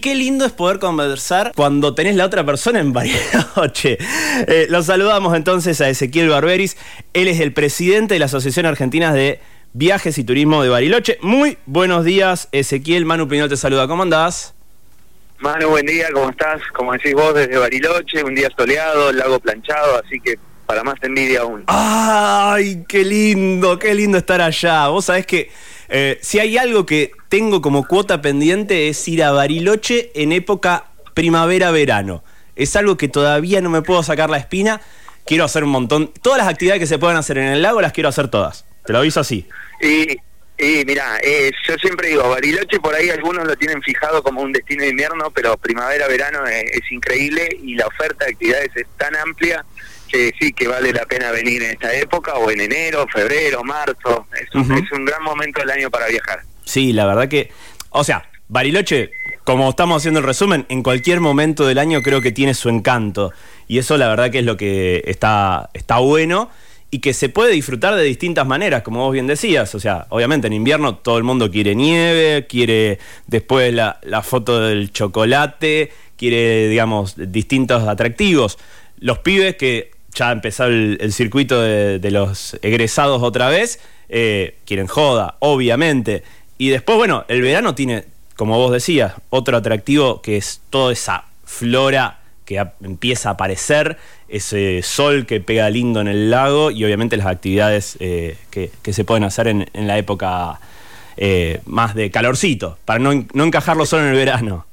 Qué lindo es poder conversar cuando tenés la otra persona en Bariloche. Eh, los saludamos entonces a Ezequiel Barberis. Él es el presidente de la Asociación Argentina de Viajes y Turismo de Bariloche. Muy buenos días, Ezequiel. Manu Pinol te saluda. ¿Cómo andás? Manu, buen día. ¿Cómo estás? Como decís vos, desde Bariloche, un día soleado, el lago planchado, así que para más envidia aún. ¡Ay, qué lindo! ¡Qué lindo estar allá! Vos sabés que eh, si hay algo que tengo como cuota pendiente es ir a Bariloche en época primavera-verano. Es algo que todavía no me puedo sacar la espina. Quiero hacer un montón. Todas las actividades que se puedan hacer en el lago las quiero hacer todas. Te lo aviso así. Y, y mira, eh, yo siempre digo, Bariloche por ahí algunos lo tienen fijado como un destino de invierno, pero primavera-verano es increíble y la oferta de actividades es tan amplia que sí, que vale la pena venir en esta época o en enero, febrero, marzo. Es un, es un gran momento del año para viajar. Sí, la verdad que, o sea, Bariloche, como estamos haciendo el resumen, en cualquier momento del año creo que tiene su encanto. Y eso la verdad que es lo que está, está bueno y que se puede disfrutar de distintas maneras, como vos bien decías. O sea, obviamente en invierno todo el mundo quiere nieve, quiere después la, foto del chocolate, quiere, digamos, distintos atractivos. Los pibes que ya ha empezado el, circuito de, los egresados otra vez, eh, quieren joda, obviamente. Y después, bueno, el verano tiene, como vos decías, otro atractivo que es toda esa flora que empieza a aparecer, ese sol que pega lindo en el lago y obviamente las actividades eh, que, se pueden hacer en, la época eh, más de calorcito, para no, no encajarlo solo en el verano.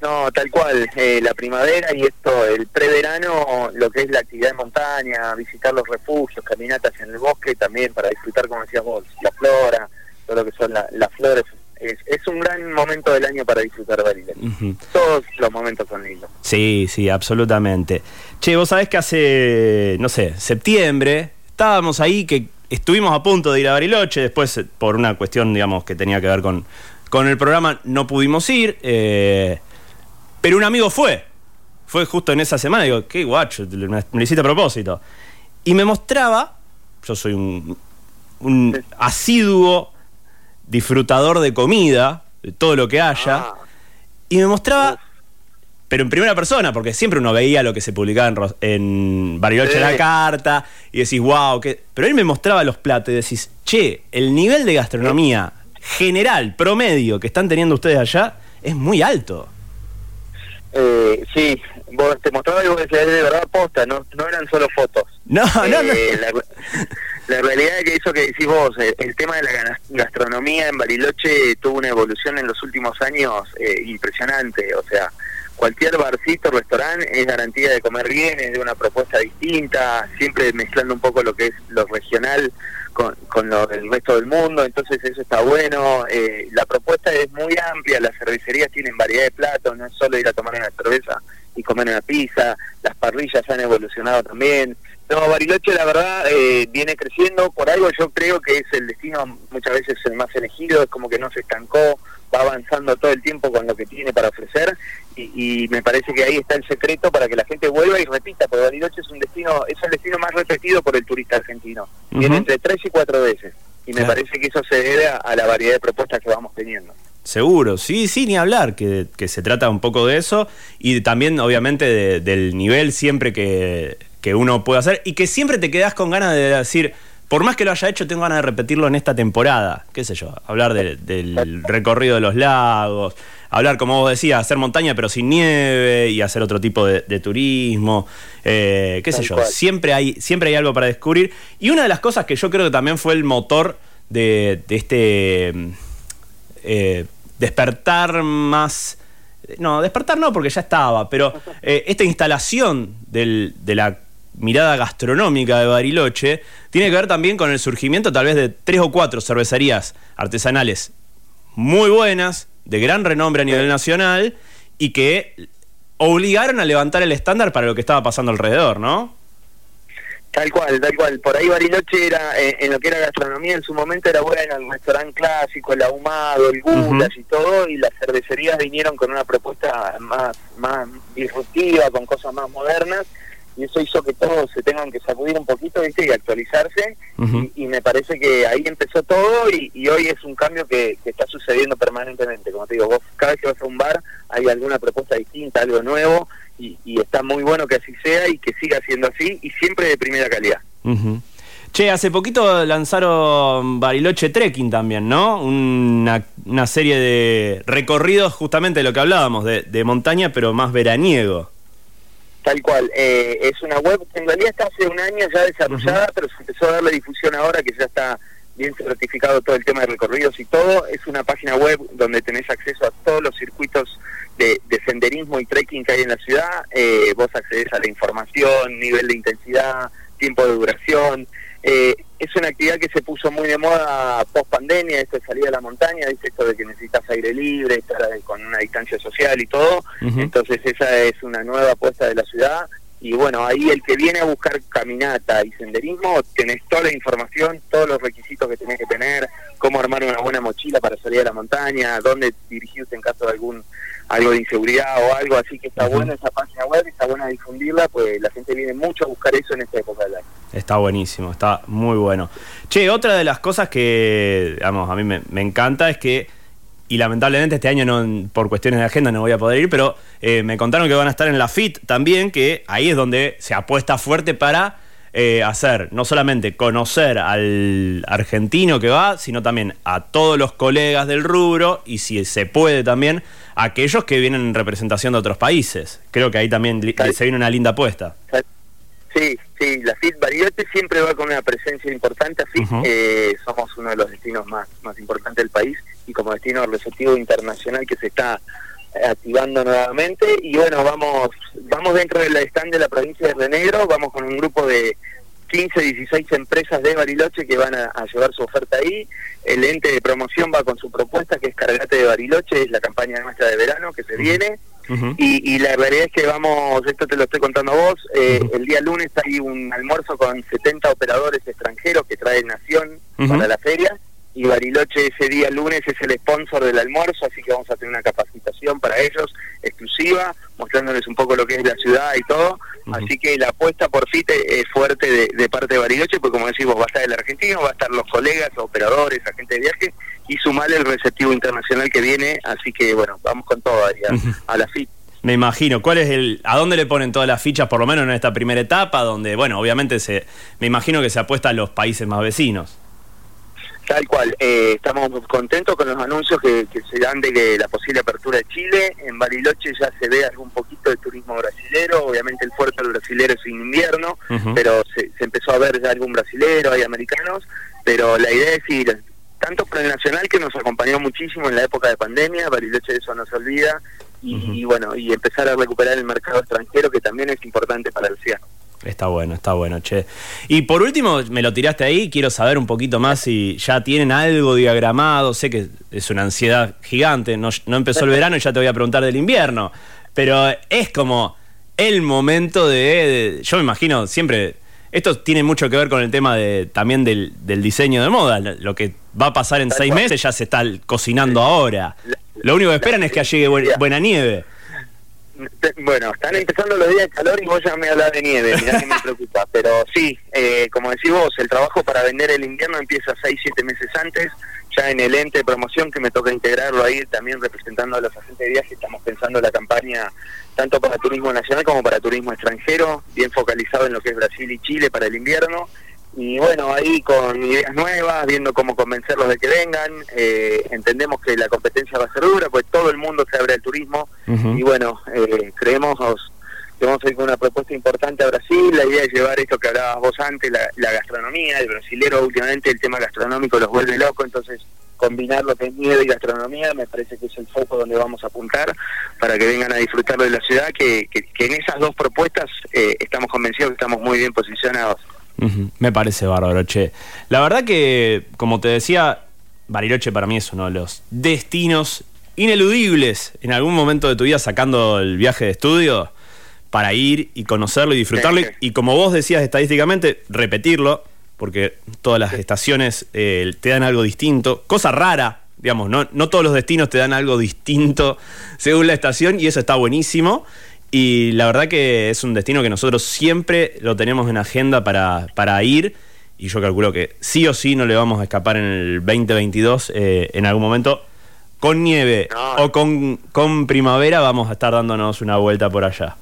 No, tal cual, eh, la primavera y esto, el preverano, lo que es la actividad de montaña, visitar los refugios, caminatas en el bosque, también para disfrutar, como decías vos, la flora, todo lo que son las flores. Es, un gran momento del año para disfrutar Bariloche. Todos los momentos son lindos. Sí, sí, absolutamente. Che, vos sabés que hace, no sé, septiembre, estábamos ahí, que estuvimos a punto de ir a Bariloche, después por una cuestión, digamos, que tenía que ver con, con el programa, no pudimos ir. Eh, pero un amigo fue. Fue justo en esa semana. Digo, qué guacho, me lo hiciste a propósito. Y me mostraba, yo soy un, un asiduo disfrutador de comida, de todo lo que haya, ah. y me mostraba, pero en primera persona, porque siempre uno veía lo que se publicaba en, en Bariloche la carta, y decís, wow, que... pero él me mostraba los platos y decís, che, el nivel de gastronomía general, promedio, que están teniendo ustedes allá, es muy alto. Eh, sí, vos te mostraba algo que decías de verdad posta, no, no eran solo fotos. No, no, no. Eh, la, realidad es que eso que decís vos, eh, el, tema de la gastronomía en Bariloche tuvo una evolución en los últimos años eh, impresionante, o sea, cualquier barcito, restaurante es garantía de comer bien, es de una propuesta distinta, siempre mezclando un poco lo que es lo regional con, con lo del resto del mundo, entonces eso está bueno. Eh, la propuesta es muy amplia, las cervecerías tienen variedad de platos, no es solo ir a tomar una cerveza y comer una pizza, las parrillas han evolucionado también. No, Bariloche la verdad eh, viene creciendo, por algo yo creo que es el destino muchas veces el más elegido, es como que no se estancó, va avanzando todo el tiempo con lo que tiene para ofrecer. Y, me parece que ahí está el secreto para que la gente vuelva y repita, porque Bariloche es un destino, es el destino más repetido por el turista argentino. Viene entre tres y cuatro veces. Y me parece que eso se debe a, la variedad de propuestas que vamos teniendo. Seguro, sí, sí, ni hablar, que, se trata un poco de eso y también obviamente del nivel siempre que, que uno puede hacer y que siempre te quedas con ganas de decir, por más que lo haya hecho, tengo ganas de repetirlo en esta temporada. ¿Qué sé yo? Hablar del recorrido de los lagos, hablar, como vos decías, hacer montaña pero sin nieve y hacer otro tipo de, turismo. Eh, ¿Qué sé yo? Siempre hay, siempre hay algo para descubrir. Y una de las cosas que yo creo que también fue el motor de, este eh, despertar más. No, despertar no, porque ya estaba, pero eh, esta instalación de la mirada gastronómica de Bariloche tiene que ver también con el surgimiento tal vez de tres o cuatro cervecerías artesanales muy buenas, de gran renombre a nivel nacional y que obligaron a levantar el estándar para lo que estaba pasando alrededor, ¿no? Tal cual, tal cual. Por ahí Bariloche era, eh, en lo que era gastronomía en su momento era buena, el restaurante clásico, el ahumado, el gulas y todo, y las cervecerías vinieron con una propuesta más, más disruptiva, con cosas más modernas, y eso hizo que todos se tengan que sacudir un poquito ¿viste? y actualizarse y, me parece que ahí empezó todo y, hoy es un cambio que, está sucediendo permanentemente como te digo vos cada vez que vas a un bar hay alguna propuesta distinta algo nuevo y, está muy bueno que así sea y que siga siendo así y siempre de primera calidad Che, hace poquito lanzaron Bariloche Trekking también, ¿no? Una, una serie de recorridos justamente de lo que hablábamos, de, de montaña, pero más veraniego. Tal cual. Eh, es una web que en realidad está hace un año ya desarrollada, pero se empezó a darle difusión ahora que ya está bien certificado todo el tema de recorridos y todo. Es una página web donde tenés acceso a todos los circuitos de, senderismo y trekking que hay en la ciudad. Eh, vos accedes a la información, nivel de intensidad, tiempo de duración. Eh, es una actividad que se puso muy de moda post pandemia, esto de salir a la montaña, esto de que necesitas aire libre, estar con una distancia social y todo. Entonces esa es una nueva apuesta de la ciudad. Y bueno, ahí el que viene a buscar caminata y senderismo, tenés toda la información, todos los requisitos que tenés que tener, cómo armar una buena mochila para salir a la montaña, dónde dirigirse en caso de algún algo de inseguridad o algo así que está bueno esa página web, está buena difundirla, pues la gente viene mucho a buscar eso en esta época del año. Está buenísimo, está muy bueno. Che, otra de las cosas que, digamos, a mí me, encanta es que, y lamentablemente este año no, por cuestiones de agenda no voy a poder ir, pero eh, me contaron que van a estar en la FIT también, que ahí es donde se apuesta fuerte para eh, hacer, no solamente conocer al argentino que va, sino también a todos los colegas del rubro y si se puede también a aquellos que vienen en representación de otros países. Creo que ahí también se viene una linda apuesta. Sí, sí, la FIT Bariloche siempre va con una presencia importante. FIT eh, somos uno de los destinos más, más importantes del país y como destino receptivo internacional que se está activando nuevamente y bueno, vamos vamos dentro del stand de la provincia de Renegro, vamos con un grupo de 15, 16 empresas de Bariloche que van a, llevar su oferta ahí. El ente de promoción va con su propuesta que es Cargate de Bariloche, es la campaña nuestra de verano que se viene. Y, la realidad es que vamos, esto te lo estoy contando a vos, eh, el día lunes hay un almuerzo con 70 operadores extranjeros que trae Nación para la feria y Bariloche ese día lunes es el sponsor del almuerzo, así que vamos a tener una capacitación para ellos exclusiva, mostrándoles un poco lo que es la ciudad y todo. Así que la apuesta por FITE es fuerte de, parte de Bariloche, porque como decimos, va a estar el argentino, va a estar los colegas, operadores, agentes de viaje y sumarle el receptivo internacional que viene. Así que bueno, vamos con todo a, a la FITE. Me imagino. ¿Cuál es el, a dónde le ponen todas las fichas, por lo menos en esta primera etapa, donde, bueno, obviamente se, me imagino que se apuesta a los países más vecinos? Tal cual, eh, estamos contentos con los anuncios que, se dan de la posible apertura de Chile. En Bariloche ya se ve algún poquito de turismo brasilero, obviamente el fuerte del brasilero es en invierno, pero se, empezó a ver ya algún brasilero, hay americanos, pero la idea es ir tanto por el nacional que nos acompañó muchísimo en la época de pandemia, Bariloche eso no se olvida, y, bueno, y empezar a recuperar el mercado extranjero que también es importante para el cielo. Está bueno, está bueno, che. Y por último, me lo tiraste ahí, quiero saber un poquito más si ya tienen algo diagramado, sé que es una ansiedad gigante, no, empezó el verano y ya te voy a preguntar del invierno, pero es como el momento de, yo me imagino, siempre, esto tiene mucho que ver con el tema de también del, diseño de moda, lo que va a pasar en seis meses ya se está cocinando ahora. Lo único que esperan es que llegue buena nieve. Bueno, están empezando los días de calor y vos ya me hablas de nieve, mirá que me preocupa. Pero sí, eh, como decís vos, el trabajo para vender el invierno empieza 6, 7 meses antes. Ya en el ente de promoción que me toca integrarlo ahí, también representando a los agentes de viaje, estamos pensando la campaña tanto para turismo nacional como para turismo extranjero, bien focalizado en lo que es Brasil y Chile para el invierno y bueno, ahí con ideas nuevas, viendo cómo convencerlos de que vengan, eh, entendemos que la competencia va a ser dura, pues todo el mundo se abre al turismo. Y bueno, eh, creemos que vamos a ir con una propuesta importante a Brasil, la idea es llevar esto que hablabas vos antes, la, gastronomía, el brasilero últimamente el tema gastronómico los vuelve locos, entonces combinar lo que es miedo y gastronomía me parece que es el foco donde vamos a apuntar para que vengan a disfrutarlo de la ciudad, que, que, en esas dos propuestas eh, estamos convencidos que estamos muy bien posicionados. Me parece bárbaro, che. La verdad que, como te decía, Bariloche para mí es uno de los destinos ineludibles en algún momento de tu vida sacando el viaje de estudio para ir y conocerlo y disfrutarlo. Y, como vos decías estadísticamente, repetirlo, porque todas las estaciones eh, te dan algo distinto. Cosa rara, digamos, no, no todos los destinos te dan algo distinto según la estación y eso está buenísimo. Y la verdad que es un destino que nosotros siempre lo tenemos en agenda para, para ir. Y yo calculo que sí o sí no le vamos a escapar en el 2022 eh, en algún momento. Con nieve o con, con primavera vamos a estar dándonos una vuelta por allá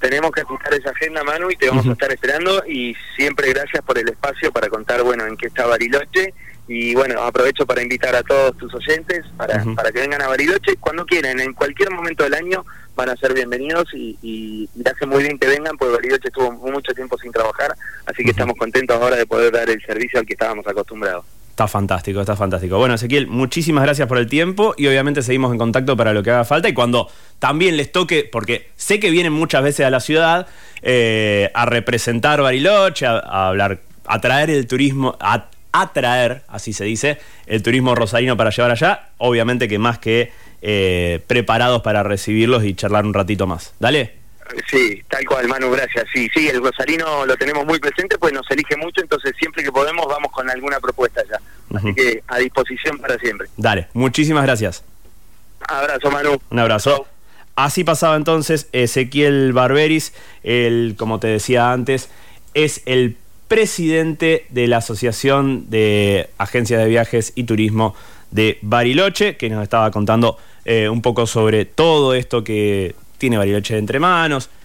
tenemos que ajustar esa agenda, Manu, y te vamos a estar esperando. Y siempre gracias por el espacio para contar, bueno, en qué está Bariloche. Y bueno, aprovecho para invitar a todos tus oyentes para, para que vengan a Bariloche cuando quieran, en cualquier momento del año van a ser bienvenidos y, y, hace muy bien que vengan, porque Bariloche estuvo mucho tiempo sin trabajar, así que estamos contentos ahora de poder dar el servicio al que estábamos acostumbrados. Está fantástico, está fantástico. Bueno, Ezequiel, muchísimas gracias por el tiempo y obviamente seguimos en contacto para lo que haga falta y cuando también les toque, porque sé que vienen muchas veces a la ciudad eh, a representar Bariloche, a, hablar, a traer el turismo, a atraer, así se dice, el turismo rosarino para llevar allá, obviamente que más que eh, preparados para recibirlos y charlar un ratito más. Dale. Sí, tal cual, Manu, gracias. Sí, sí, el Rosarino lo tenemos muy presente, pues nos elige mucho, entonces siempre que podemos vamos con alguna propuesta ya. Así que a disposición para siempre. Dale, muchísimas gracias. Abrazo, Manu. Un abrazo. Así pasaba entonces Ezequiel Barberis, el, como te decía antes, es el presidente de la Asociación de Agencias de Viajes y Turismo de Bariloche, que nos estaba contando eh, un poco sobre todo esto que tiene Bariloche entre manos,